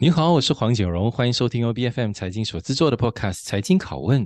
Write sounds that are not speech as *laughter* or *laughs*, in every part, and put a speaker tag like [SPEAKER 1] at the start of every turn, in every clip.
[SPEAKER 1] 你好，我是黄景荣，欢迎收听 OBFM 财经所制作的 Podcast《财经拷问》。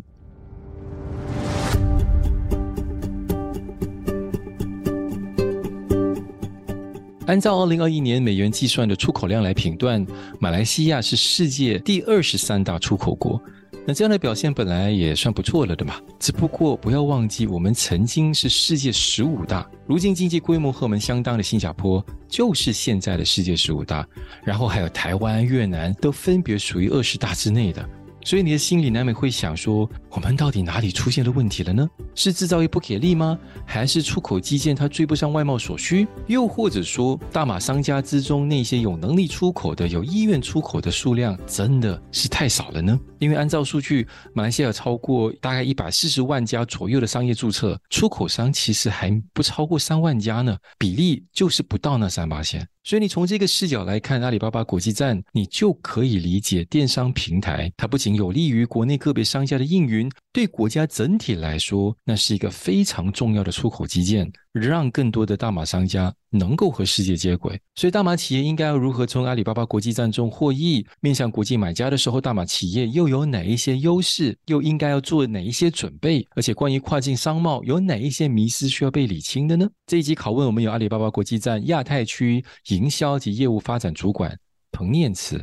[SPEAKER 1] 按照二零二一年美元计算的出口量来评断，马来西亚是世界第二十三大出口国。那这样的表现本来也算不错了的嘛。只不过不要忘记，我们曾经是世界十五大，如今经济规模和我们相当的新加坡就是现在的世界十五大，然后还有台湾、越南都分别属于二十大之内的。所以你的心里难免会想说，我们到底哪里出现了问题了呢？是制造业不给力吗？还是出口基建它追不上外贸所需？又或者说，大马商家之中那些有能力出口的、有意愿出口的数量真的是太少了呢？因为按照数据，马来西亚超过大概一百四十万家左右的商业注册，出口商其实还不超过三万家呢，比例就是不到那三八线。所以你从这个视角来看阿里巴巴国际站，你就可以理解电商平台，它不仅有利于国内个别商家的运营，对国家整体来说，那是一个非常重要的出口基建。让更多的大马商家能够和世界接轨，所以大马企业应该要如何从阿里巴巴国际站中获益？面向国际买家的时候，大马企业又有哪一些优势？又应该要做哪一些准备？而且关于跨境商贸，有哪一些迷思需要被理清的呢？这一集拷问，我们有阿里巴巴国际站亚太区营销及业务发展主管彭念慈。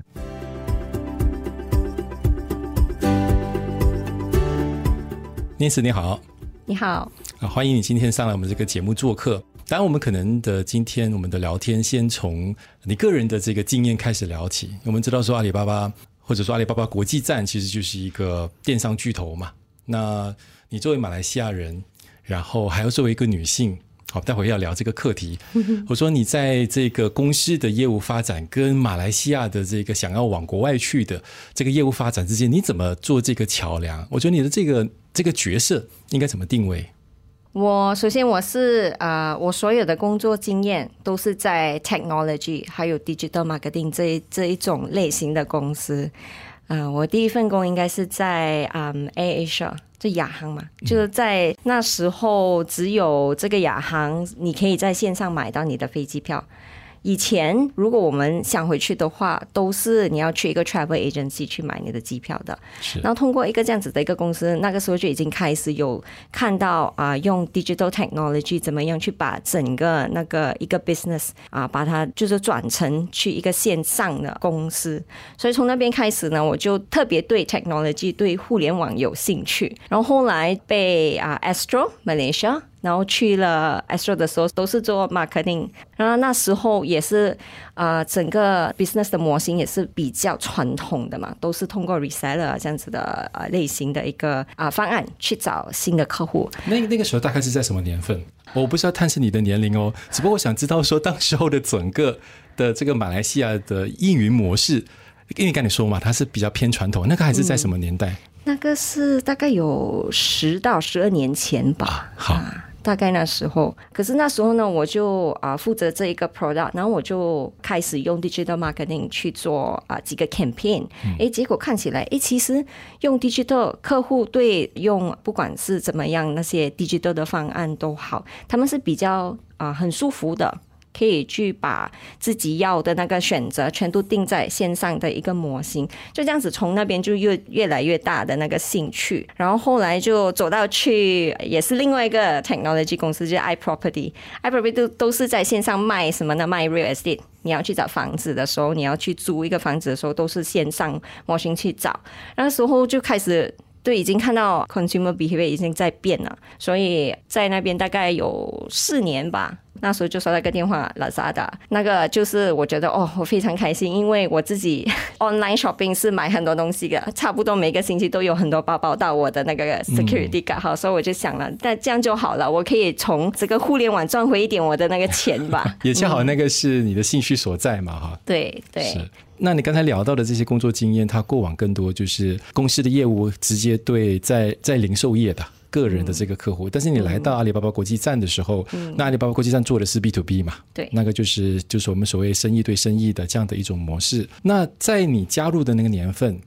[SPEAKER 1] 念慈你好。
[SPEAKER 2] 你好，
[SPEAKER 1] 啊，欢迎你今天上来我们这个节目做客。当然，我们可能的今天我们的聊天先从你个人的这个经验开始聊起。我们知道说阿里巴巴或者说阿里巴巴国际站其实就是一个电商巨头嘛。那你作为马来西亚人，然后还要作为一个女性，好，待会要聊这个课题。*laughs* 我说你在这个公司的业务发展跟马来西亚的这个想要往国外去的这个业务发展之间，你怎么做这个桥梁？我觉得你的这个。这个角色应该怎么定位？
[SPEAKER 2] 我首先我是啊、呃，我所有的工作经验都是在 technology 还有 digital marketing 这一这一种类型的公司。嗯、呃，我第一份工应该是在嗯 AirAsia，就亚航嘛，就是在那时候只有这个亚航，你可以在线上买到你的飞机票。以前，如果我们想回去的话，都是你要去一个 travel agency 去买你的机票的。是。然后通过一个这样子的一个公司，那个时候就已经开始有看到啊，用 digital technology 怎么样去把整个那个一个 business 啊，把它就是转成去一个线上的公司。所以从那边开始呢，我就特别对 technology 对互联网有兴趣。然后后来被啊 Astro Malaysia。然后去了 Astro 的时候，都是做 marketing。然后那时候也是啊、呃，整个 business 的模型也是比较传统的嘛，都是通过 reseller 这样子的呃类型的一个啊、呃、方案去找新的客户。
[SPEAKER 1] 那那个时候大概是在什么年份？我不是要探视你的年龄哦，只不过我想知道说当时候的整个的这个马来西亚的运营模式，因为刚你说嘛，它是比较偏传统，那个还是在什么年代？嗯、
[SPEAKER 2] 那个是大概有十到十二年前吧。啊好。啊大概那时候，可是那时候呢，我就啊负责这一个 product，然后我就开始用 digital marketing 去做啊几个 campaign，哎，结果看起来，哎，其实用 digital 客户对用不管是怎么样那些 digital 的方案都好，他们是比较啊很舒服的。可以去把自己要的那个选择全都定在线上的一个模型，就这样子从那边就越越来越大的那个兴趣，然后后来就走到去也是另外一个 technology 公司，就是 iProperty，iProperty 都都是在线上卖什么呢？卖 real estate，你要去找房子的时候，你要去租一个房子的时候，都是线上模型去找，那时候就开始对已经看到 consumer behavior 已经在变了，所以在那边大概有四年吧。那时候就收到一个电话，Lazada，那个就是我觉得哦，我非常开心，因为我自己 *laughs* online shopping 是买很多东西的，差不多每个星期都有很多包包到我的那个 security card，好，所以我就想了，那这样就好了，我可以从这个互联网赚回一点我的那个钱吧。*laughs*
[SPEAKER 1] 也恰好那个是你的兴趣所在嘛，哈、嗯。
[SPEAKER 2] 对对。是。
[SPEAKER 1] 那你刚才聊到的这些工作经验，它过往更多就是公司的业务直接对在在零售业的。个人的这个客户，但是你来到阿里巴巴国际站的时候，嗯、那阿里巴巴国际站做的是 B to B 嘛？对，那个就是就是我们所谓生意对生意的这样的一种模式。那在你加入的那个年份，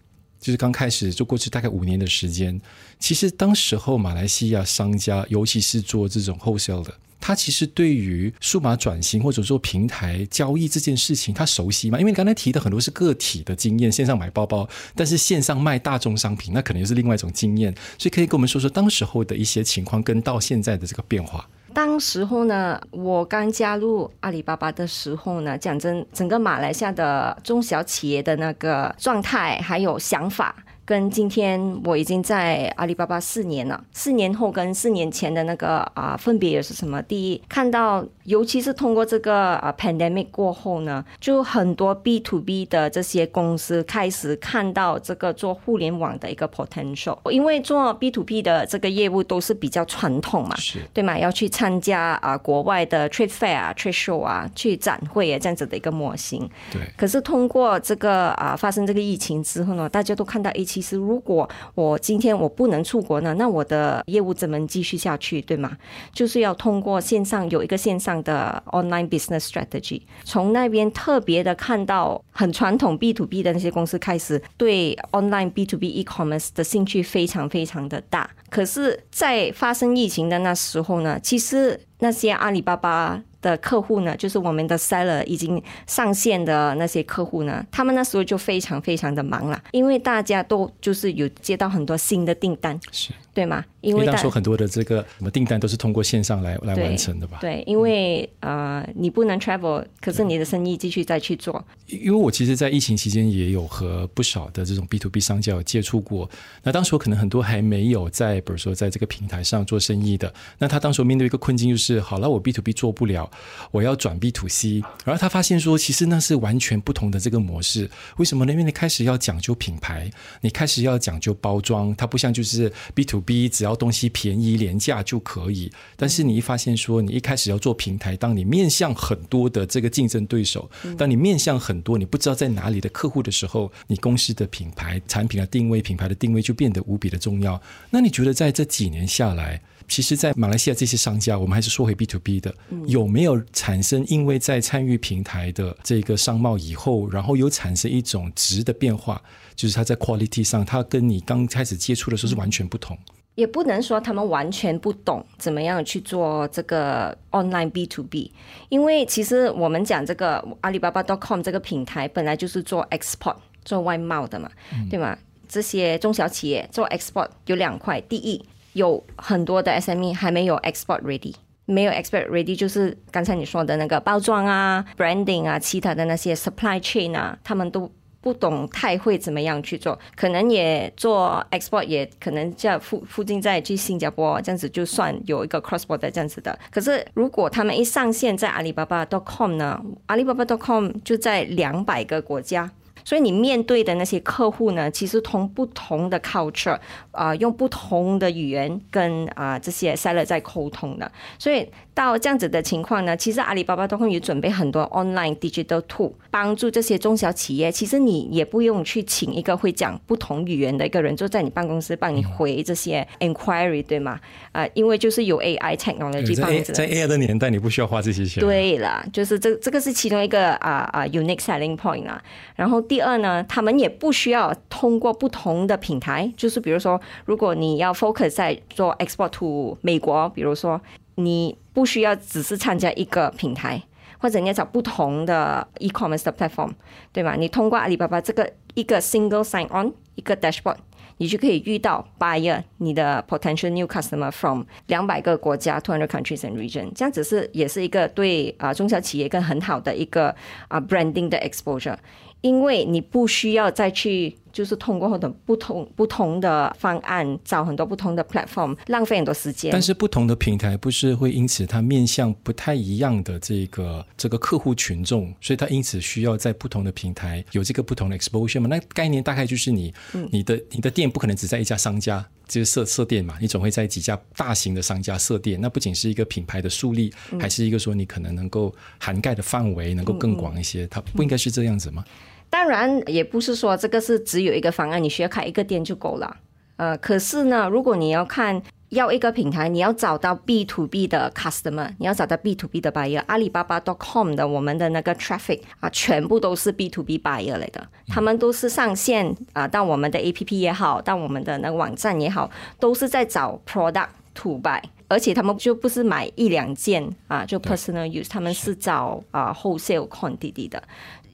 [SPEAKER 1] 就是刚开始就过去大概五年的时间，其实当时候马来西亚商家，尤其是做这种 wholesale 的。他其实对于数码转型或者说平台交易这件事情，他熟悉吗？因为刚才提的很多是个体的经验，线上买包包，但是线上卖大宗商品，那可能又是另外一种经验。所以可以跟我们说说当时候的一些情况，跟到现在的这个变化。
[SPEAKER 2] 当时候呢，我刚加入阿里巴巴的时候呢，讲真，整个马来西亚的中小企业的那个状态还有想法。跟今天我已经在阿里巴巴四年了，四年后跟四年前的那个啊分别也是什么？第一，看到尤其是通过这个啊 pandemic 过后呢，就很多 B to B 的这些公司开始看到这个做互联网的一个 potential，因为做 B to B 的这个业务都是比较传统嘛，是对嘛？要去参加啊国外的 trade fair 啊 trade show 啊，去展会啊这样子的一个模型。
[SPEAKER 1] 对。
[SPEAKER 2] 可是通过这个啊发生这个疫情之后呢，大家都看到一起。其实，如果我今天我不能出国呢，那我的业务怎么继续下去，对吗？就是要通过线上有一个线上的 online business strategy，从那边特别的看到很传统 B to B 的那些公司开始对 online B to B e-commerce 的兴趣非常非常的大。可是，在发生疫情的那时候呢，其实那些阿里巴巴。的客户呢，就是我们的 seller 已经上线的那些客户呢，他们那时候就非常非常的忙了，因为大家都就是有接到很多新的订单，是。对吗？因为当时
[SPEAKER 1] 很多的这个什么订单都是通过线上来来完成的吧？
[SPEAKER 2] 对，因为呃，你不能 travel，可是你的生意继续再去做。
[SPEAKER 1] 因为我其实，在疫情期间也有和不少的这种 B to B 商家有接触过。那当时我可能很多还没有在，比如说在这个平台上做生意的，那他当时面对一个困境就是，好了，我 B to B 做不了，我要转 B to C。然后他发现说，其实那是完全不同的这个模式。为什么呢？因为你开始要讲究品牌，你开始要讲究包装，它不像就是 B to B，只要东西便宜廉价就可以，但是你一发现说，你一开始要做平台，当你面向很多的这个竞争对手，当你面向很多你不知道在哪里的客户的时候，你公司的品牌、产品的定位、品牌的定位就变得无比的重要。那你觉得在这几年下来，其实，在马来西亚这些商家，我们还是说回 B to B 的，有没有产生因为在参与平台的这个商贸以后，然后有产生一种值的变化，就是它在 quality 上，它跟你刚开始接触的时候是完全不同。
[SPEAKER 2] 也不能说他们完全不懂怎么样去做这个 online B to B，因为其实我们讲这个阿里巴巴 .com 这个平台本来就是做 export 做外贸的嘛，嗯、对吗？这些中小企业做 export 有两块，第一有很多的 SME 还没有 export ready，没有 export ready 就是刚才你说的那个包装啊、branding 啊、其他的那些 supply chain 啊，他们都。不懂太会怎么样去做，可能也做 export，也可能在附附近再去新加坡这样子就算有一个 cross border 这样子的。可是如果他们一上线在阿里巴巴 .com 呢，阿里巴巴 .com 就在两百个国家，所以你面对的那些客户呢，其实同不同的 culture 啊、呃，用不同的语言跟啊、呃、这些 seller 在沟通的，所以。到这样子的情况呢，其实阿里巴巴都会有准备很多 online digital tool 帮助这些中小企业。其实你也不用去请一个会讲不同语言的一个人，就在你办公室帮你回这些 inquiry，对吗？啊、呃，因为就是有 AI technology 帮助。
[SPEAKER 1] 在 AI 的年代，你不需要花这些钱。
[SPEAKER 2] 对了，就是这这个是其中一个啊啊、uh, uh, unique selling point 啊。然后第二呢，他们也不需要通过不同的平台，就是比如说，如果你要 focus 在做 export to 美国，比如说。你不需要只是参加一个平台，或者你要找不同的 e-commerce 的 platform，对吗？你通过阿里巴巴这个一个 single sign on 一个 dashboard，你就可以遇到 buyer，你的 potential new customer from 两百个国家 two hundred countries and region，这样子是也是一个对啊中小企业一个很好的一个啊 branding 的 exposure，因为你不需要再去。就是通过很多不同不同的方案，找很多不同的 platform，浪费很多时间。
[SPEAKER 1] 但是不同的平台不是会因此它面向不太一样的这个这个客户群众，所以它因此需要在不同的平台有这个不同的 exposure 嘛？那概念大概就是你、嗯、你的你的店不可能只在一家商家就是设设店嘛，你总会在几家大型的商家设店。那不仅是一个品牌的树立，嗯、还是一个说你可能能够涵盖的范围能够更广一些。嗯嗯、它不应该是这样子吗？
[SPEAKER 2] 当然，也不是说这个是只有一个方案，你需要开一个店就够了。呃，可是呢，如果你要看要一个平台，你要找到 B to B 的 customer，你要找到 B to B 的 buyer。阿里巴巴 .com 的我们的那个 traffic 啊，全部都是 B to B buyer 来的，他们都是上线啊，到我们的 APP 也好，到我们的那个网站也好，都是在找 product to buy。而且他们就不是买一两件啊，就 personal use，他们是找啊 wholesale quantity 的。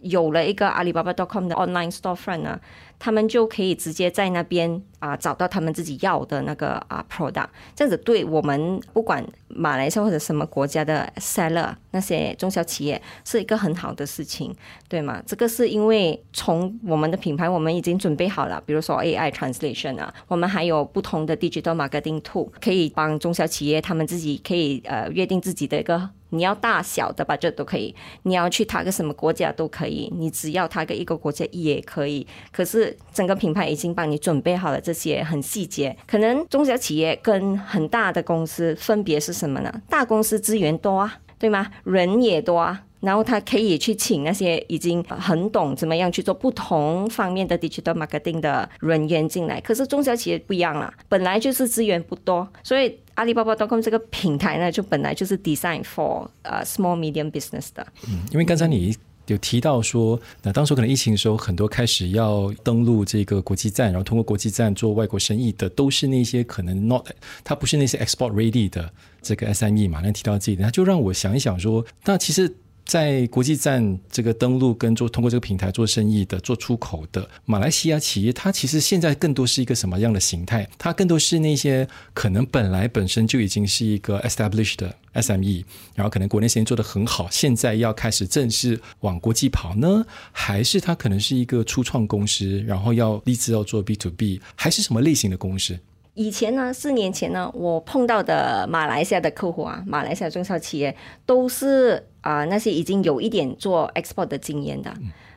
[SPEAKER 2] 有了一个阿里巴巴 .com 的 online storefront 呢，他们就可以直接在那边啊找到他们自己要的那个啊 product，这样子对我们不管马来西亚或者什么国家的 seller 那些中小企业是一个很好的事情，对吗？这个是因为从我们的品牌我们已经准备好了，比如说 AI translation 啊，我们还有不同的 digital marketing tool 可以帮中小企业他们自己可以呃约定自己的一个。你要大小的吧，这都可以，你要去他个什么国家都可以，你只要他个一个国家也可以。可是整个品牌已经帮你准备好了这些很细节。可能中小企业跟很大的公司分别是什么呢？大公司资源多啊，对吗？人也多啊。然后他可以去请那些已经很懂怎么样去做不同方面的 digital marketing 的人员进来。可是中小企业不一样了，本来就是资源不多，所以阿里巴巴 .com 这个平台呢，就本来就是 design for 呃 small medium business 的。
[SPEAKER 1] 嗯，因为刚才你有提到说，那当时可能疫情的时候，很多开始要登陆这个国际站，然后通过国际站做外国生意的，都是那些可能 not，它不是那些 export ready 的这个 SME 嘛。那提到这一点，他就让我想一想说，那其实。在国际站这个登陆跟做通过这个平台做生意的、做出口的马来西亚企业，它其实现在更多是一个什么样的形态？它更多是那些可能本来本身就已经是一个 established 的 SME，然后可能国内生意做得很好，现在要开始正式往国际跑呢？还是它可能是一个初创公司，然后要立志要做 B to B，还是什么类型的公司？
[SPEAKER 2] 以前呢，四年前呢，我碰到的马来西亚的客户啊，马来西亚中小企业都是啊、呃、那些已经有一点做 export 的经验的，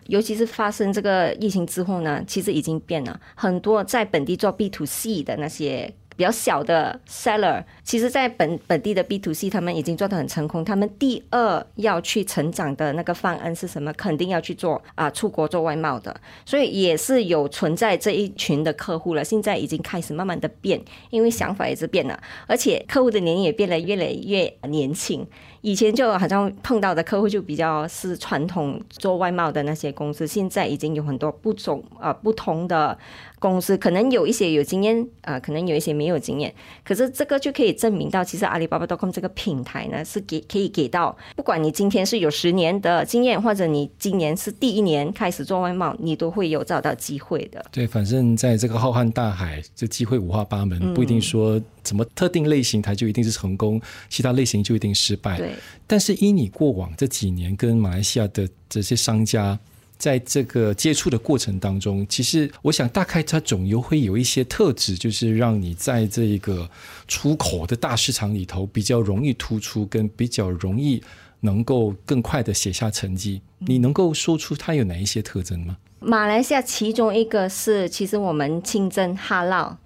[SPEAKER 2] 尤其是发生这个疫情之后呢，其实已经变了很多，在本地做 B to C 的那些。比较小的 seller，其实，在本本地的 B to C，他们已经做得很成功。他们第二要去成长的那个方案是什么？肯定要去做啊，出国做外贸的。所以也是有存在这一群的客户了。现在已经开始慢慢的变，因为想法也是变了，而且客户的年龄也变得越来越年轻。以前就好像碰到的客户就比较是传统做外贸的那些公司，现在已经有很多不种啊不同的。公司可能有一些有经验，啊、呃，可能有一些没有经验，可是这个就可以证明到，其实阿里巴巴 .com 这个平台呢，是给可以给到，不管你今天是有十年的经验，或者你今年是第一年开始做外贸，你都会有找到机会的。
[SPEAKER 1] 对，反正在这个浩瀚大海，这机会五花八门，不一定说怎么特定类型它就一定是成功，嗯、其他类型就一定失败。
[SPEAKER 2] 对，
[SPEAKER 1] 但是依你过往这几年跟马来西亚的这些商家。在这个接触的过程当中，其实我想大概它总有会有一些特质，就是让你在这个出口的大市场里头比较容易突出，跟比较容易能够更快的写下成绩。你能够说出它有哪一些特征吗？
[SPEAKER 2] 马来西亚其中一个是，其实我们清真哈劳。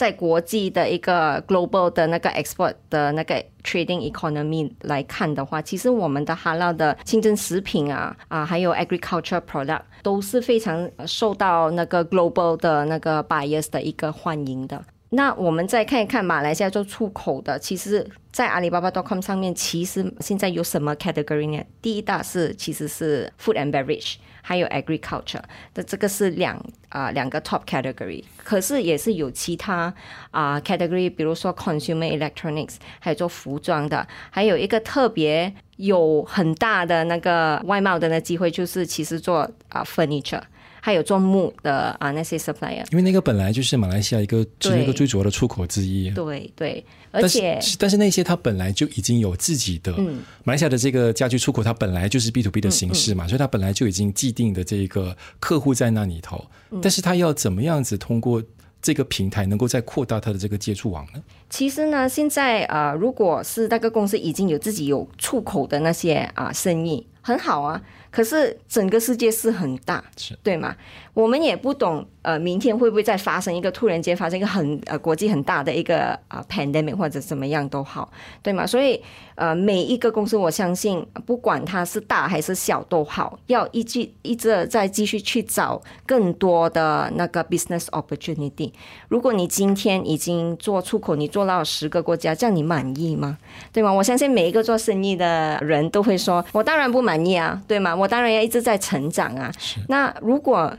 [SPEAKER 2] 在国际的一个 global 的那个 export 的那个 trading economy 来看的话，其实我们的哈拉的清真食品啊啊，还有 agriculture product 都是非常受到那个 global 的那个 buyers 的一个欢迎的。那我们再看一看马来西亚做出口的，其实，在阿里巴巴 .com 上面，其实现在有什么 category 呢？第一大是其实是 food and beverage。还有 agriculture 的这个是两啊、呃、两个 top category，可是也是有其他啊、呃、category，比如说 consumer electronics，还有做服装的，还有一个特别有很大的那个外贸的那机会，就是其实做啊、呃、furniture。还有做木的啊那些 supplier，
[SPEAKER 1] 因为那个本来就是马来西亚一个是那个最主要的出口之一。
[SPEAKER 2] 对对，而且
[SPEAKER 1] 但是，但是那些它本来就已经有自己的，嗯，马来西亚的这个家居出口，它本来就是 B to B 的形式嘛，嗯嗯、所以它本来就已经既定的这个客户在那里头。嗯、但是它要怎么样子通过这个平台，能够再扩大它的这个接触网呢？
[SPEAKER 2] 其实呢，现在啊、呃，如果是那个公司已经有自己有出口的那些啊、呃、生意。很好啊。可是整个世界是很大，对吗？我们也不懂，呃，明天会不会再发生一个突然间发生一个很呃国际很大的一个啊、呃、pandemic 或者怎么样都好，对吗？所以呃每一个公司，我相信不管它是大还是小都好，要一直一直在继续去找更多的那个 business opportunity。如果你今天已经做出口，你做到十个国家，这样你满意吗？对吗？我相信每一个做生意的人都会说，我当然不满意啊，对吗？我当然要一直在成长啊。那如果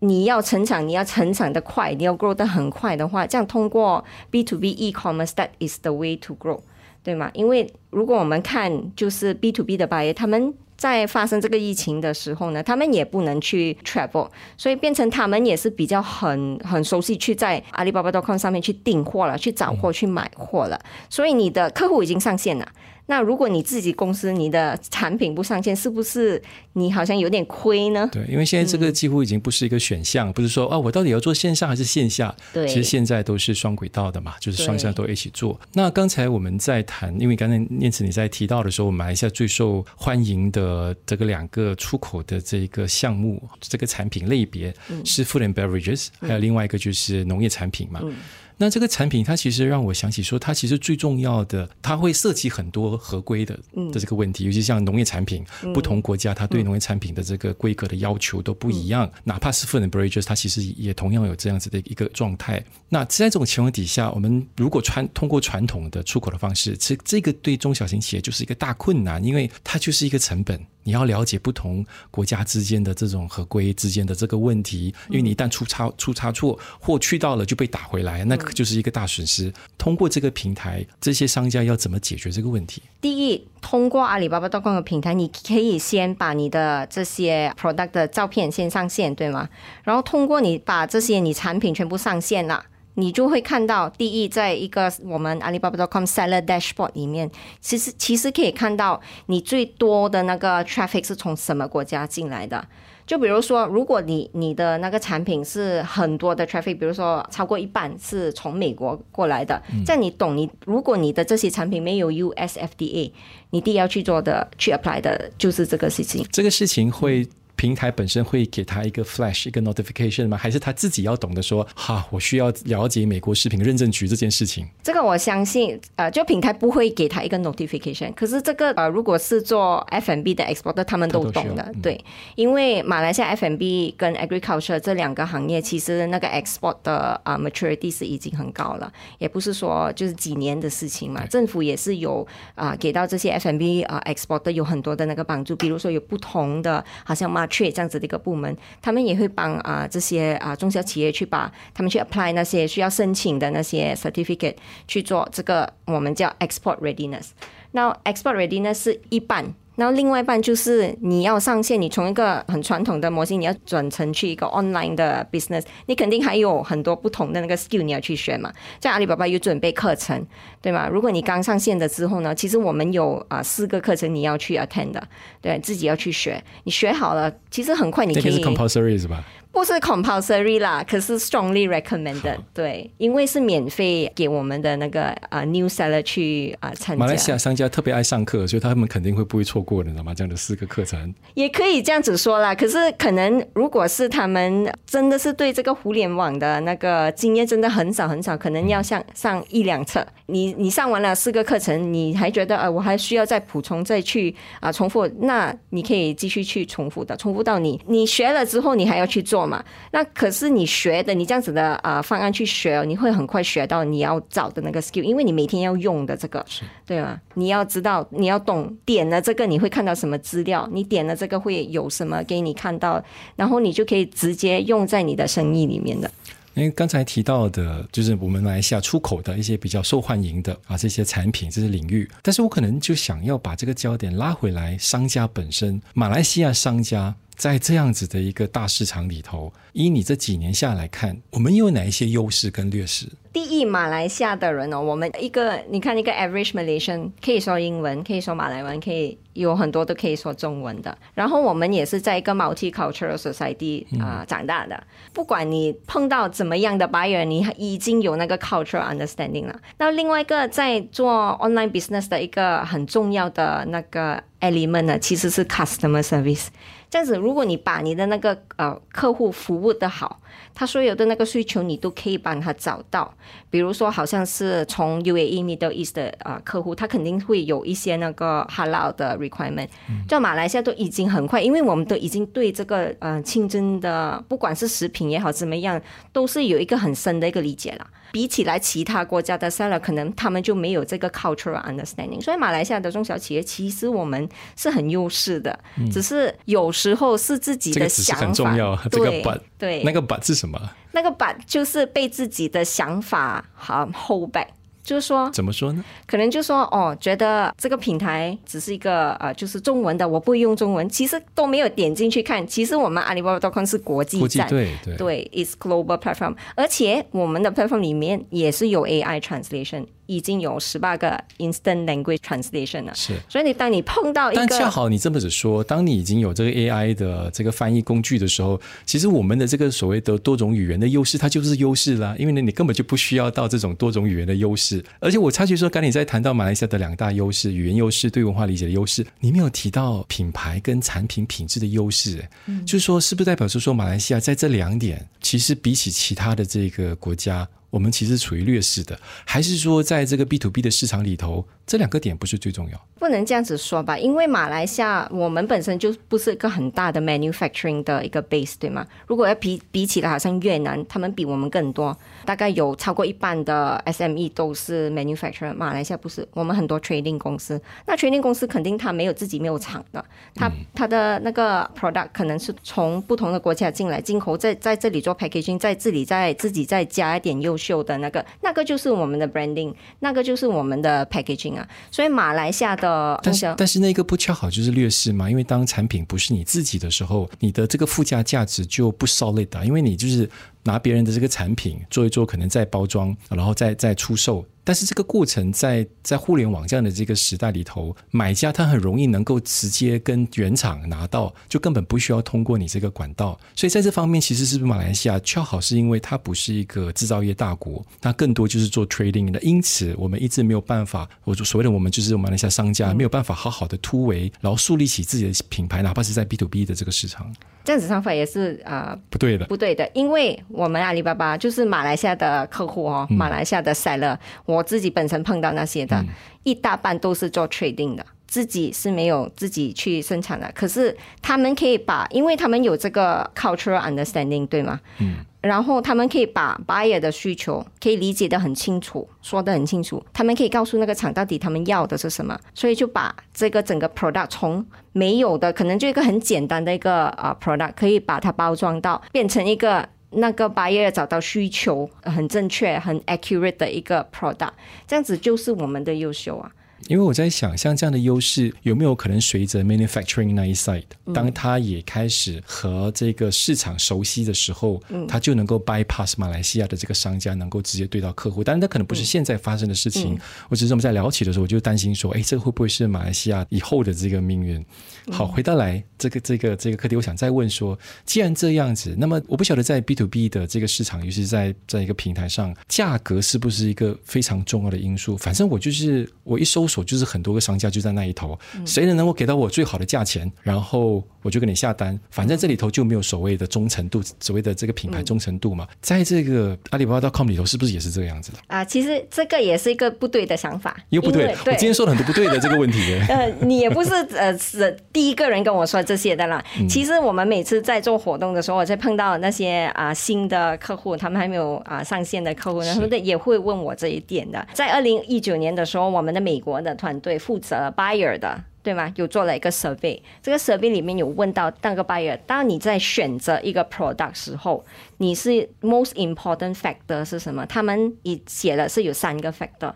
[SPEAKER 2] 你要成长，你要成长的快，你要 grow 得很快的话，这样通过 B to B e-commerce，that is the way to grow，对吗？因为如果我们看就是 B to B 的 buyer，他们在发生这个疫情的时候呢，他们也不能去 travel，所以变成他们也是比较很很熟悉去在阿里巴巴 .com 上面去订货了，去找货，去买货了，所以你的客户已经上线了。那如果你自己公司你的产品不上线，是不是你好像有点亏呢？
[SPEAKER 1] 对，因为现在这个几乎已经不是一个选项，嗯、不是说啊，我到底要做线上还是线下？
[SPEAKER 2] 对，
[SPEAKER 1] 其实现在都是双轨道的嘛，就是双向都一起做。那刚才我们在谈，因为刚才念慈你在提到的时候，马来西亚最受欢迎的这个两个出口的这个项目，这个产品类别是 food and beverages，、嗯、还有另外一个就是农业产品嘛。嗯那这个产品，它其实让我想起说，它其实最重要的，它会涉及很多合规的的这个问题，尤其像农业产品，不同国家它对农业产品的这个规格的要求都不一样。哪怕是 food and beverages，它其实也同样有这样子的一个状态。那在这种情况底下，我们如果传通过传统的出口的方式，其实这个对中小型企业就是一个大困难，因为它就是一个成本。你要了解不同国家之间的这种合规之间的这个问题，因为你一旦出差出差错，货去到了就被打回来，那个就是一个大损失。通过这个平台，这些商家要怎么解决这个问题？
[SPEAKER 2] 第一，通过阿里巴巴 .com 的平台，你可以先把你的这些 product 的照片先上线，对吗？然后通过你把这些你产品全部上线了。你就会看到，第一，在一个我们阿里巴巴 .com seller dashboard 里面，其实其实可以看到你最多的那个 traffic 是从什么国家进来的。就比如说，如果你你的那个产品是很多的 traffic，比如说超过一半是从美国过来的，这样你懂你，如果你的这些产品没有 US FDA，你第一要去做的去 apply 的就是这个事情。
[SPEAKER 1] 这个事情会。平台本身会给他一个 flash 一个 notification 吗？还是他自己要懂得说，哈，我需要了解美国食品认证局这件事情？
[SPEAKER 2] 这个我相信，呃，就平台不会给他一个 notification。可是这个呃，如果是做 F&B 的 exporter，他们都懂的，都对，因为马来西亚 F&B 跟 agriculture 这两个行业，其实那个 export 的啊、uh, maturity 是已经很高了，也不是说就是几年的事情嘛。政府也是有啊、呃，给到这些 F&B 啊、uh, exporter 有很多的那个帮助，比如说有不同的，好像这样子的一个部门，他们也会帮啊这些啊中小企业去把他们去 apply 那些需要申请的那些 certificate 去做这个我们叫 export readiness。那 export readiness 是一半。然后另外一半就是你要上线，你从一个很传统的模型，你要转成去一个 online 的 business，你肯定还有很多不同的那个 skill 你要去学嘛。在阿里巴巴有准备课程，对吗？如果你刚上线的之后呢，其实我们有啊四个课程你要去 attend 的，对，自己要去学。你学好了，其实很快你可以。
[SPEAKER 1] compulsory 是吧？
[SPEAKER 2] 不是 compulsory 啦，可是 strongly recommended。对，因为是免费给我们的那个啊 new seller 去啊参加。
[SPEAKER 1] 马来西亚商家特别爱上课，所以他们肯定会不会错过的，你知道吗？这样的四个课程
[SPEAKER 2] 也可以这样子说啦。可是可能如果是他们真的是对这个互联网的那个经验真的很少很少，可能要上上一两册。你你上完了四个课程，你还觉得呃我还需要再补充再去啊重复，那你可以继续去重复的，重复到你你学了之后，你还要去做。嘛，那可是你学的，你这样子的啊、呃、方案去学，你会很快学到你要找的那个 skill，因为你每天要用的这个，对吗？你要知道，你要懂，点了这个你会看到什么资料，你点了这个会有什么给你看到，然后你就可以直接用在你的生意里面的。
[SPEAKER 1] 因为刚才提到的，就是我们马来西亚出口的一些比较受欢迎的啊这些产品，这些领域，但是我可能就想要把这个焦点拉回来，商家本身，马来西亚商家。在这样子的一个大市场里头，以你这几年下来看，我们有哪一些优势跟劣势？
[SPEAKER 2] 第一，马来西亚的人哦，我们一个你看一个 average Malaysian 可以说英文，可以说马来文，可以有很多都可以说中文的。然后我们也是在一个 multicultural society 啊、呃、长大的。不管你碰到怎么样的 buyer，你已经有那个 cultural understanding 了。那另外一个在做 online business 的一个很重要的那个 element 呢，其实是 customer service。这样子，如果你把你的那个呃客户服务的好，他所有的那个需求你都可以帮他找到。比如说，好像是从 UAE Middle East 的啊、呃、客户，他肯定会有一些那个 Halal 的 requirement。就马来西亚都已经很快，因为我们都已经对这个呃清真的，不管是食品也好怎么样，都是有一个很深的一个理解了。比起来其他国家的 seller，可能他们就没有这个 cultural understanding。所以马来西亚的中小企业其实我们是很优势的，嗯、只是有时候是自己的想法。这个很重要，
[SPEAKER 1] 这个 but 对，那个 but 是什么？
[SPEAKER 2] 那个 but 就是被自己的想法好 hold back。就是说，
[SPEAKER 1] 怎么说呢？
[SPEAKER 2] 可能就说哦，觉得这个平台只是一个呃，就是中文的，我不会用中文，其实都没有点进去看。其实我们阿里巴巴 .com 是国际站，
[SPEAKER 1] 对对
[SPEAKER 2] 对，is global platform，而且我们的 platform 里面也是有 AI translation。已经有十八个 instant language translation 了，
[SPEAKER 1] 是。
[SPEAKER 2] 所以你当你碰到一个，
[SPEAKER 1] 但恰好你这么子说，当你已经有这个 AI 的这个翻译工具的时候，其实我们的这个所谓的多种语言的优势，它就是优势啦。因为呢，你根本就不需要到这种多种语言的优势。而且我插句说，刚才你在谈到马来西亚的两大优势——语言优势、对文化理解的优势，你没有提到品牌跟产品品质的优势。嗯，就是说，是不是代表是说马来西亚在这两点，其实比起其他的这个国家？我们其实处于劣势的，还是说在这个 B to B 的市场里头，这两个点不是最重要？
[SPEAKER 2] 不能这样子说吧，因为马来西亚我们本身就不是一个很大的 manufacturing 的一个 base，对吗？如果要比比起来，好像越南他们比我们更多，大概有超过一半的 SME 都是 manufacturer。马来西亚不是，我们很多 trading 公司，那 trading 公司肯定他没有自己没有厂的，他他的那个 product 可能是从不同的国家进来进口，在在这里做 packaging，在这里再自己再加一点优秀的那个，那个就是我们的 branding，那个就是我们的 packaging 啊。所以马来西亚的，
[SPEAKER 1] 但是但是那个不恰好就是劣势嘛？因为当产品不是你自己的时候，你的这个附加价值就不 solid 啊，因为你就是拿别人的这个产品做一做，可能再包装，然后再再出售。但是这个过程在在互联网这样的这个时代里头，买家他很容易能够直接跟原厂拿到，就根本不需要通过你这个管道。所以在这方面，其实是不是马来西亚恰好是因为它不是一个制造业大国，它更多就是做 trading 的，因此我们一直没有办法，我就所谓的我们就是马来西亚商家没有办法好好的突围，然后树立起自己的品牌，哪怕是在 B to B 的这个市场。
[SPEAKER 2] 这样子想法也是啊、呃，
[SPEAKER 1] 不对的，
[SPEAKER 2] 不对的，因为我们阿里巴巴就是马来西亚的客户哦，嗯、马来西亚的 seller，我自己本身碰到那些的，嗯、一大半都是做 trading 的，自己是没有自己去生产的，可是他们可以把，因为他们有这个 cultural understanding，对吗？嗯。然后他们可以把 buyer 的需求可以理解的很清楚，说的很清楚。他们可以告诉那个厂到底他们要的是什么，所以就把这个整个 product 从没有的，可能就一个很简单的一个啊 product，可以把它包装到变成一个那个 buyer 找到需求很正确、很 accurate 的一个 product，这样子就是我们的优秀啊。
[SPEAKER 1] 因为我在想，像这样的优势有没有可能随着 manufacturing 那一 side，当它也开始和这个市场熟悉的时候，嗯、他就能够 bypass 马来西亚的这个商家，能够直接对到客户。当然，它可能不是现在发生的事情。嗯、我只是我们在聊起的时候，我就担心说，哎，这个会不会是马来西亚以后的这个命运？好，回到来这个这个这个课题，我想再问说，既然这样子，那么我不晓得在 B to B 的这个市场，尤其是在在一个平台上，价格是不是一个非常重要的因素？反正我就是我一收。所就是很多个商家就在那一头，谁能能够给到我最好的价钱，然后我就给你下单。反正这里头就没有所谓的忠诚度，所谓的这个品牌忠诚度嘛。在这个阿里巴巴 .com 里头，是不是也是这个样子的
[SPEAKER 2] 啊？其实这个也是一个不对的想法，
[SPEAKER 1] 又不对。对我今天说了很多不对的这个问题。*laughs*
[SPEAKER 2] 呃，你也不是呃是第一个人跟我说这些的啦。其实我们每次在做活动的时候，我在碰到那些啊新的客户，他们还没有啊上线的客户呢，他们也会问我这一点的。在二零一九年的时候，我们的美国的的团队负责 buyer 的，对吗？有做了一个 survey，这个 survey 里面有问到那个 buyer，当你在选择一个 product 时候，你是 most important factor 是什么？他们已写了是有三个 factor，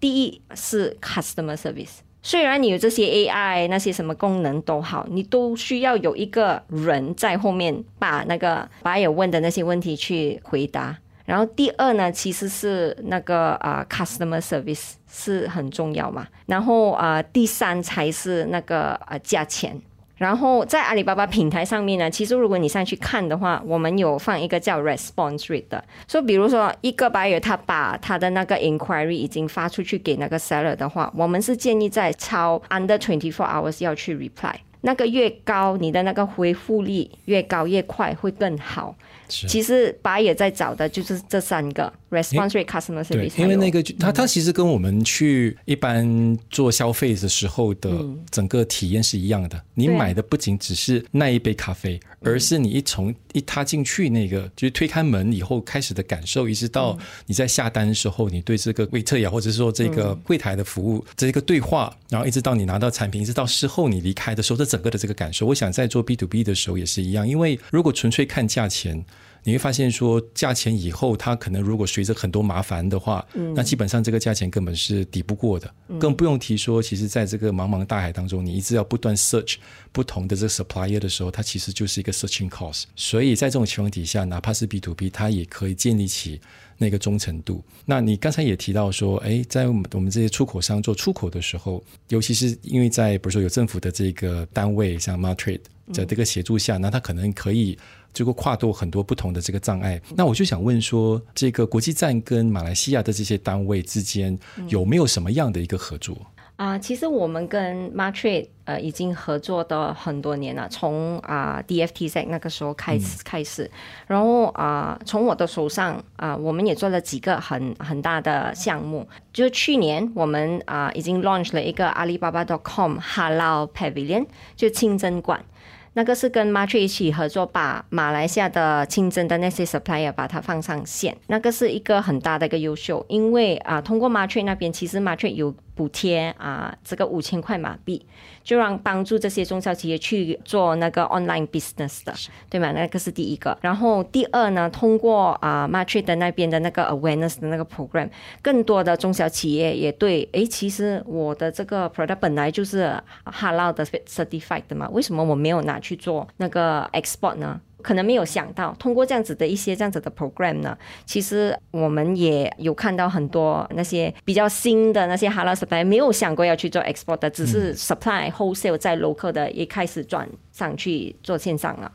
[SPEAKER 2] 第一是 customer service，虽然你有这些 AI 那些什么功能都好，你都需要有一个人在后面把那个 buyer 问的那些问题去回答。然后第二呢，其实是那个啊、customer service 是很重要嘛。然后啊、呃，第三才是那个啊、价钱。然后在阿里巴巴平台上面呢，其实如果你上去看的话，我们有放一个叫 response rate 的。所以比如说一个 buyer 他把他的那个 inquiry 已经发出去给那个 seller 的话，我们是建议在超 under twenty four hours 要去 reply。那个越高，你的那个回复率越高越快会更好。其实白也在找的就是这三个。Response rate customer service。
[SPEAKER 1] 因为那个它它其实跟我们去一般做消费的时候的整个体验是一样的。嗯、你买的不仅只是那一杯咖啡，而是你一从一踏进去那个就是推开门以后开始的感受，一直到你在下单的时候，你对这个 waiter 呀，或者是说这个柜台的服务这一个对话，然后一直到你拿到产品，一直到事后你离开的时候，这整个的这个感受，我想在做 B to B 的时候也是一样。因为如果纯粹看价钱。你会发现说，价钱以后它可能如果随着很多麻烦的话，嗯，那基本上这个价钱根本是抵不过的，嗯，更不用提说，其实在这个茫茫大海当中，你一直要不断 search 不同的这个 supplier 的时候，它其实就是一个 searching cost。所以在这种情况底下，哪怕是 B to B，它也可以建立起那个忠诚度。那你刚才也提到说，哎，在我们我们这些出口商做出口的时候，尤其是因为在比如说有政府的这个单位，像 Martrade 在这个协助下，那他可能可以。这个跨度很多不同的这个障碍，那我就想问说，这个国际站跟马来西亚的这些单位之间有没有什么样的一个合作？
[SPEAKER 2] 啊、呃，其实我们跟 Martrade 呃已经合作的很多年了，从啊、呃、DFTZ 那个时候开始开始，然后啊、呃、从我的手上啊、呃，我们也做了几个很很大的项目，就去年我们啊、呃、已经 launch 了一个阿里巴巴 .com Halal Pavilion，就清真馆。那个是跟马雀一起合作，把马来西亚的清真的那些 supplier 把它放上线，那个是一个很大的一个优秀，因为啊，通过马雀那边，其实马雀有。补贴啊，这个五千块马币，就让帮助这些中小企业去做那个 online business 的，对吗？那个是第一个。然后第二呢，通过啊 Martrade 那边的那个 awareness 的那个 program，更多的中小企业也对，诶，其实我的这个 product 本来就是 halal 的 certified 的嘛，为什么我没有拿去做那个 export 呢？可能没有想到，通过这样子的一些这样子的 program 呢，其实我们也有看到很多那些比较新的那些 halal supply 没有想过要去做 export 的，只是 supply wholesale 在 local 的也开始转上去做线上了。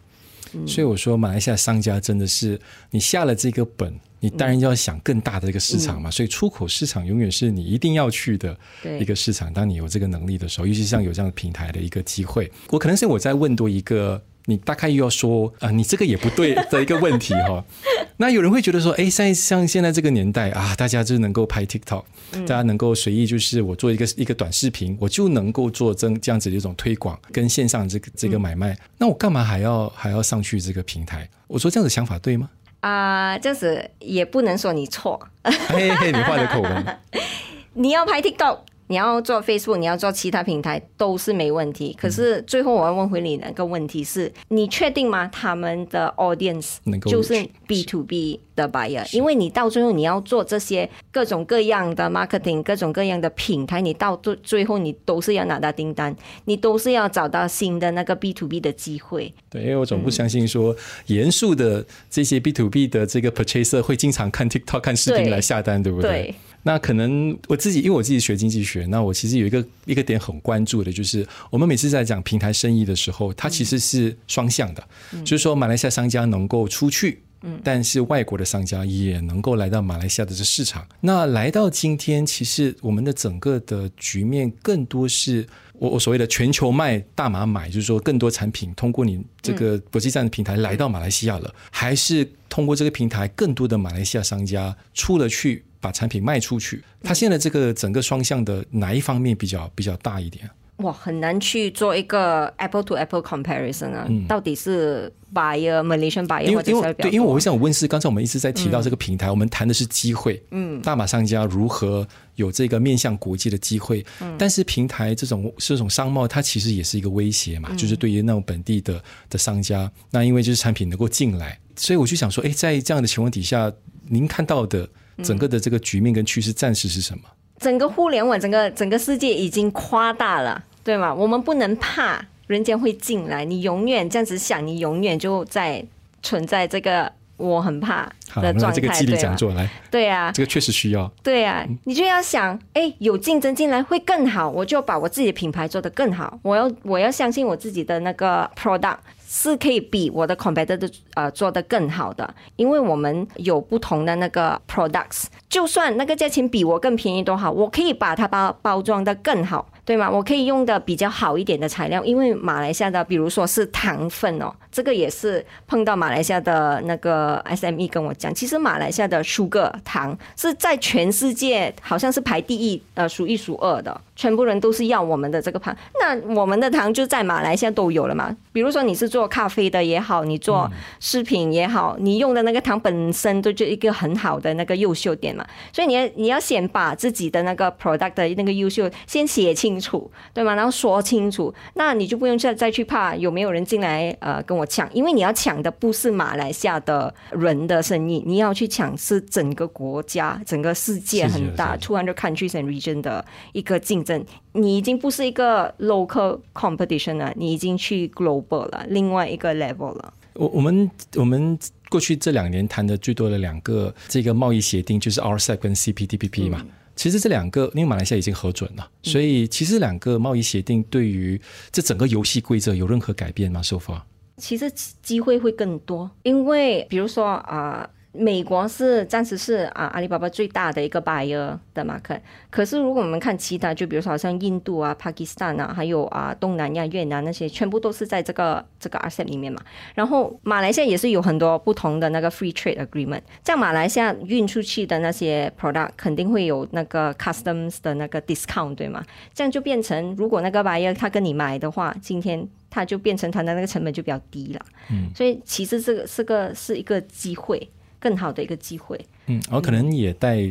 [SPEAKER 2] 嗯、
[SPEAKER 1] 所以我说，马来西亚商家真的是你下了这个本，你当然要想更大的这个市场嘛。嗯、所以出口市场永远是你一定要去的一个市场。当你有这个能力的时候，尤其像有这样的平台的一个机会，我可能是我在问多一个。你大概又要说啊、呃，你这个也不对的一个问题哈。*laughs* 那有人会觉得说，哎，像像现在这个年代啊，大家就能够拍 TikTok，大家能够随意就是我做一个一个短视频，我就能够做这这样子的一种推广跟线上这个这个买卖。那我干嘛还要还要上去这个平台？我说这样子想法对吗？
[SPEAKER 2] 啊、呃，这样子也不能说你错。
[SPEAKER 1] 嘿嘿，你换了口吻，*laughs*
[SPEAKER 2] 你要拍 TikTok。你要做 Facebook，你要做其他平台都是没问题。可是最后我要问回你那个问题是：你确定吗？他们的 audience 就是 B to B 的 buyer？因为你到最后你要做这些各种各样的 marketing，各种各样的平台，你到最最后你都是要拿到订单，你都是要找到新的那个 B to B 的机会。
[SPEAKER 1] 对，因为我总不相信说严肃的这些 B to B 的这个 purchaser 会经常看 TikTok 看视频来下单，对，对不对？对那可能我自己，因为我自己学经济学，那我其实有一个一个点很关注的，就是我们每次在讲平台生意的时候，它其实是双向的，嗯、就是说马来西亚商家能够出去，嗯，但是外国的商家也能够来到马来西亚的这市场。那来到今天，其实我们的整个的局面更多是我我所谓的全球卖大码买，就是说更多产品通过你这个国际站的平台来到马来西亚了，还是通过这个平台更多的马来西亚商家出了去。把产品卖出去，它现在这个整个双向的哪一方面比较比较大一点？
[SPEAKER 2] 哇，很难去做一个 apple to apple comparison 啊！嗯、到底是 buyer Malaysian buyer
[SPEAKER 1] 因为因为对，因为我想问是，刚才我们一直在提到这个平台，嗯、我们谈的是机会，嗯，大马商家如何有这个面向国际的机会，嗯，但是平台这种这种商贸，它其实也是一个威胁嘛，嗯、就是对于那种本地的的商家，那因为就是产品能够进来，所以我就想说，哎，在这样的情况底下，您看到的。整个的这个局面跟趋势暂时是什么？
[SPEAKER 2] 整个互联网，整个整个世界已经夸大了，对吗？我们不能怕人家会进来，你永远这样子想，你永远就在存在这个。我很怕的状态，
[SPEAKER 1] 好，这个激励讲座来，
[SPEAKER 2] 对啊，
[SPEAKER 1] 这个确实需要，
[SPEAKER 2] 对啊，你就要想，哎，有竞争进来会更好，我就把我自己的品牌做得更好，我要我要相信我自己的那个 product 是可以比我的 competitor 呃做的更好的，因为我们有不同的那个 products，就算那个价钱比我更便宜都好，我可以把它包包装的更好。对吗？我可以用的比较好一点的材料，因为马来西亚的，比如说是糖分哦，这个也是碰到马来西亚的那个 SME 跟我讲，其实马来西亚的 sugar 糖是在全世界好像是排第一，呃，数一数二的。全部人都是要我们的这个糖，那我们的糖就在马来西亚都有了嘛。比如说你是做咖啡的也好，你做食品也好，你用的那个糖本身都就一个很好的那个优秀点嘛。所以你要你要先把自己的那个 product 的那个优秀先写清楚，对吗？然后说清楚，那你就不用再再去怕有没有人进来呃跟我抢，因为你要抢的不是马来西亚的人的生意，你要去抢是整个国家、整个世界很大，two hundred countries and region 的一个竞争。你已经不是一个 local competition 了，你已经去 global 了，另外一个 level 了。
[SPEAKER 1] 我我们我们过去这两年谈的最多的两个这个贸易协定就是 RCEP 跟 CPTPP 嘛。嗯、其实这两个因为马来西亚已经核准了，所以其实两个贸易协定对于这整个游戏规则有任何改变吗？So far？
[SPEAKER 2] 其实机会会更多，因为比如说啊。呃美国是暂时是啊阿里巴巴最大的一个 buyer 的 market，可是如果我们看其他，就比如说好像印度啊、巴基斯坦啊，还有啊东南亚、越南那些，全部都是在这个这个 RCEP 里面嘛。然后马来西亚也是有很多不同的那个 free trade agreement，像马来西亚运出去的那些 product 肯定会有那个 customs 的那个 discount，对吗？这样就变成如果那个 buyer 他跟你买的话，今天他就变成他的那个成本就比较低了。嗯，所以其实这个是个是一个机会。更好的一个机会，
[SPEAKER 1] 嗯，我可能也带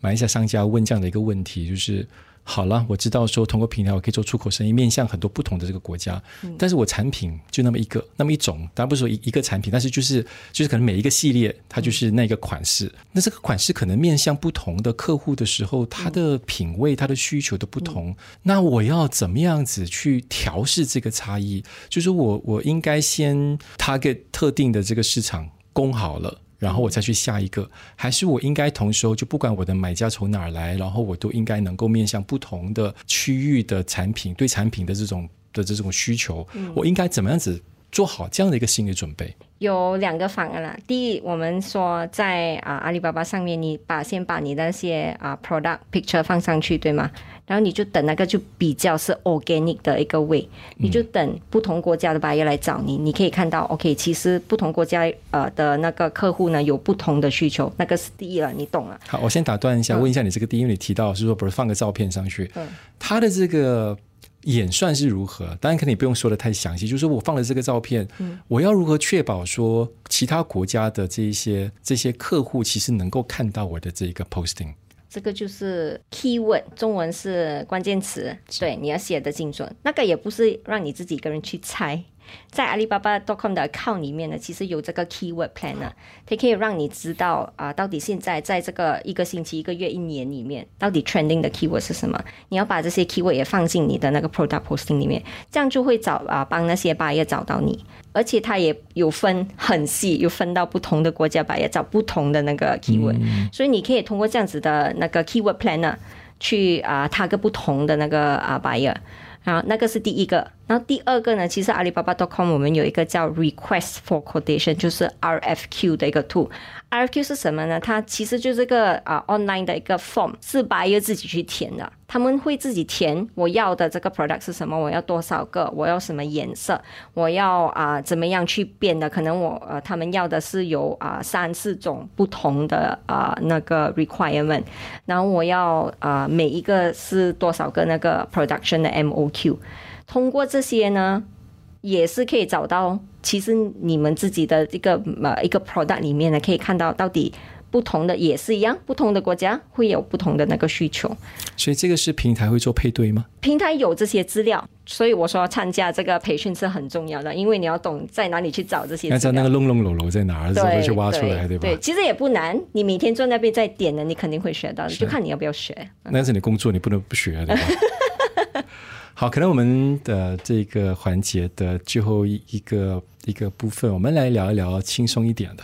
[SPEAKER 1] 马来西亚商家问这样的一个问题，就是好了，我知道说通过平台我可以做出口生意，面向很多不同的这个国家，嗯，但是我产品就那么一个，那么一种，当然不是说一一个产品，但是就是就是可能每一个系列它就是那个款式，嗯，那这个款式可能面向不同的客户的时候，它的品味、它的需求都不同，嗯，那我要怎么样子去调试这个差异？就是我我应该先 target 特定的这个市场供好了。然后我再去下一个，还是我应该同时就不管我的买家从哪儿来，然后我都应该能够面向不同的区域的产品，对产品的这种的这种需求，我应该怎么样子做好这样的一个心理准备？
[SPEAKER 2] 有两个方案啦。第一，我们说在啊阿里巴巴上面，你把先把你那些啊 product picture 放上去，对吗？然后你就等那个就比较是 organic 的一个 way，你就等不同国家的 buyer 来找你，你可以看到，OK，其实不同国家呃的那个客户呢有不同的需求，那个是第一了，你懂了。
[SPEAKER 1] 好，我先打断一下，问一下你这个第一，因为你提到是说不是放个照片上去，嗯，他的这个演算是如何？当然可能你不用说的太详细，就是说我放了这个照片，嗯，我要如何确保说其他国家的这一些这些客户其实能够看到我的这一个 posting。
[SPEAKER 2] 这个就是 keyword，中文是关键词，对，你要写的精准。那个也不是让你自己一个人去猜。在阿里巴巴 .com 的 account 里面呢，其实有这个 keyword planner，它可以让你知道啊、呃，到底现在在这个一个星期、一个月、一年里面，到底 trending 的 keyword 是什么？你要把这些 keyword 也放进你的那个 product posting 里面，这样就会找啊、呃，帮那些 buyer 找到你。而且它也有分很细，有分到不同的国家 buyer 找不同的那个 keyword，、嗯、所以你可以通过这样子的那个 keyword planner 去啊，它、呃、个不同的那个啊 buyer。好，那个是第一个。然后第二个呢，其实阿里巴巴 .com 我们有一个叫 Request for Quotation，就是 RFQ 的一个 tool。RFQ 是什么呢？它其实就是个啊、online 的一个 form，是 buyer 自己去填的。他们会自己填我要的这个 product 是什么，我要多少个，我要什么颜色，我要啊、怎么样去变的？可能我呃他们要的是有啊、三四种不同的啊、那个 requirement，然后我要啊、每一个是多少个那个 production 的 MOQ，通过这些呢，也是可以找到，其实你们自己的这个呃一个 product 里面呢，可以看到到底不同的也是一样，不同的国家会有不同的那个需求。
[SPEAKER 1] 所以这个是平台会做配对吗？
[SPEAKER 2] 平台有这些资料，所以我说参加这个培训是很重要的，因为你要懂在哪里去找这些资料。
[SPEAKER 1] 要知道那个窿窿楼楼在哪儿，对，去挖出来，对，对吧？
[SPEAKER 2] 对，其实也不难，你每天坐那边在点的，你肯定会学到的，就看你要不要学。
[SPEAKER 1] 那是你工作，你不能不学，对吧？*laughs* *laughs* *laughs* 好，可能我们的这个环节的最后一一个一个部分，我们来聊一聊轻松一点的。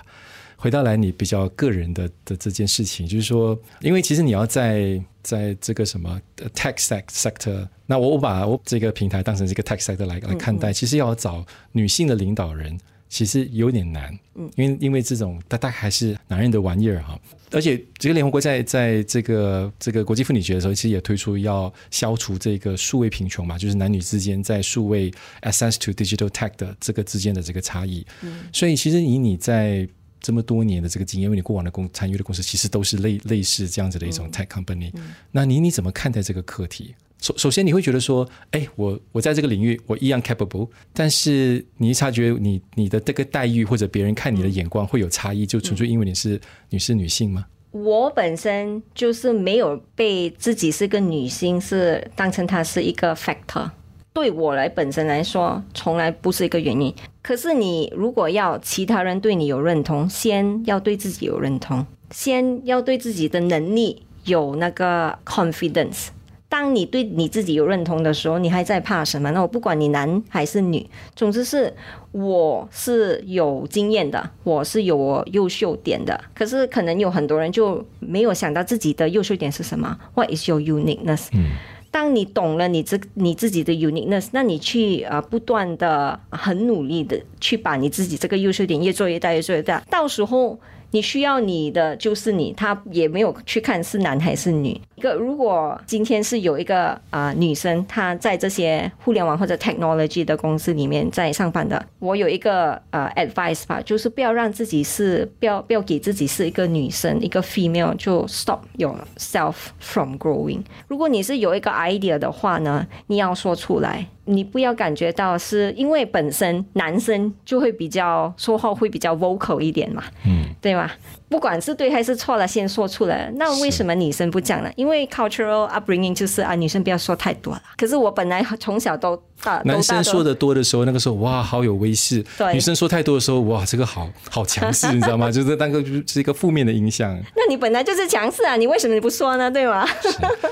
[SPEAKER 1] 回到来你比较个人的的这件事情，就是说，因为其实你要在在这个什么 tech sector，那我我把我这个平台当成这个 tech sector 来来看待，其实要找女性的领导人。其实有点难，嗯，因为因为这种大概还是男人的玩意儿哈，而且这个联合国在在这个这个国际妇女节的时候，其实也推出要消除这个数位贫穷嘛，就是男女之间在数位 access to digital tech 的这个之间的这个差异。嗯，所以其实以你在这么多年的这个经验，因为你过往的公参与的公司其实都是类类似这样子的一种 tech company，嗯，那你你怎么看待这个课题？首首先，你会觉得说，哎，我我在这个领域我一样 capable，但是你一察觉你你的这个待遇或者别人看你的眼光会有差异，就纯粹因为你是你是女性吗？
[SPEAKER 2] 我本身就是没有被自己是个女性是当成它是一个 factor，对我来本身来说从来不是一个原因。可是你如果要其他人对你有认同，先要对自己有认同，先要对自己的能力有那个 confidence。当你对你自己有认同的时候，你还在怕什么？那我不管你男还是女，总之是我是有经验的，我是有我优秀点的。可是可能有很多人就没有想到自己的优秀点是什么？What is your uniqueness？嗯，当你懂了你自你自己的 uniqueness，那你去啊不断的很努力的去把你自己这个优秀点越做越大，越做越大，到时候。你需要你的就是你，他也没有去看是男还是女。一个如果今天是有一个啊、女生，她在这些互联网或者 technology 的公司里面在上班的，我有一个呃 advice 吧，就是不要让自己是不要不要给自己是一个女生一个 female 就 stop yourself from growing。如果你是有一个 idea 的话呢，你要说出来。你不要感觉到是因为本身男生就会比较说话会比较 vocal 一点嘛，嗯，对吗？不管是对还是错了，先说出来。那为什么女生不讲呢？因为 cultural upbringing 就是啊，女生不要说太多了。可是我本来从小都大，
[SPEAKER 1] 男生说的多的时候，那个时候哇，好有威势；对，女生说太多的时候，哇，这个好好强势，你知道吗？*laughs* 就是那个就是一个负面的影响。
[SPEAKER 2] 那你本来就是强势啊，你为什么你不说呢？对吗？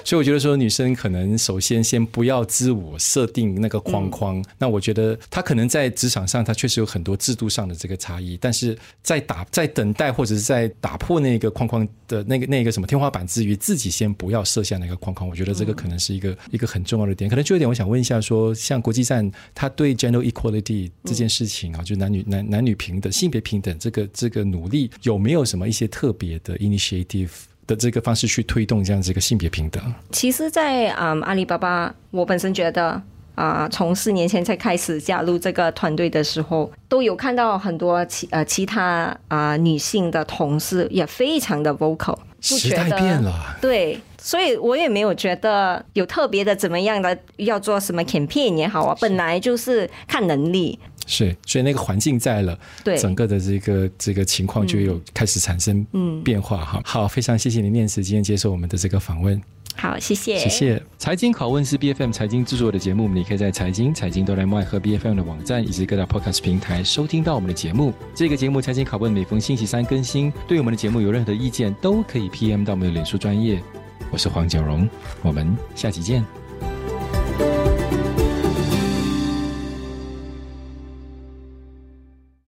[SPEAKER 1] 所以我觉得说，女生可能首先先不要自我设定那个框框。嗯、那我觉得他可能在职场上，他确实有很多制度上的这个差异，但是在打在等待或者是在打破那个框框的那个那个什么天花板之余，自己先不要设下那个框框。我觉得这个可能是一个、嗯、一个很重要的点。可能就有点，我想问一下说，说像国际站，他对 gender equality 这件事情啊，嗯、就男女男男女平等、性别平等这个这个努力，有没有什么一些特别的 initiative 的这个方式去推动这样子一个性别平等？
[SPEAKER 2] 其实在，在、um, 阿里巴巴，我本身觉得。啊，从四年前才开始加入这个团队的时候，都有看到很多其呃其他啊、呃、女性的同事也非常的 vocal，不觉得
[SPEAKER 1] 时代变了，
[SPEAKER 2] 对，所以我也没有觉得有特别的怎么样的要做什么 campaign 也好啊，本来就是看能力，
[SPEAKER 1] 是，所以那个环境在了，
[SPEAKER 2] 对，
[SPEAKER 1] 整个的这个这个情况就有开始产生嗯变化哈、嗯。好，非常谢谢您念慈今天接受我们的这个访问。
[SPEAKER 2] 好，谢谢。
[SPEAKER 1] 谢谢。财经拷问是 BFM 财经制作的节目，你可以在财经、财经都来麦和 BFM 的网站以及各大 Podcast 平台收听到我们的节目。这个节目财经拷问每逢星期三更新。对我们的节目有任何意见，都可以 PM 到我们的脸书专业。我是黄九荣，我们下期见。